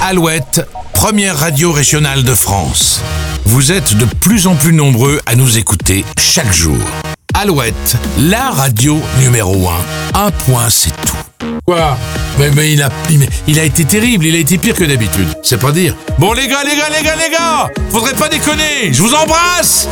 Alouette, première radio régionale de France. Vous êtes de plus en plus nombreux à nous écouter chaque jour. Alouette, la radio numéro 1. Un point, c'est tout. Quoi? Mais, mais il, a, il a été terrible, il a été pire que d'habitude. C'est pas dire. Bon les gars, les gars, les gars, les gars Faudrait pas déconner Je vous embrasse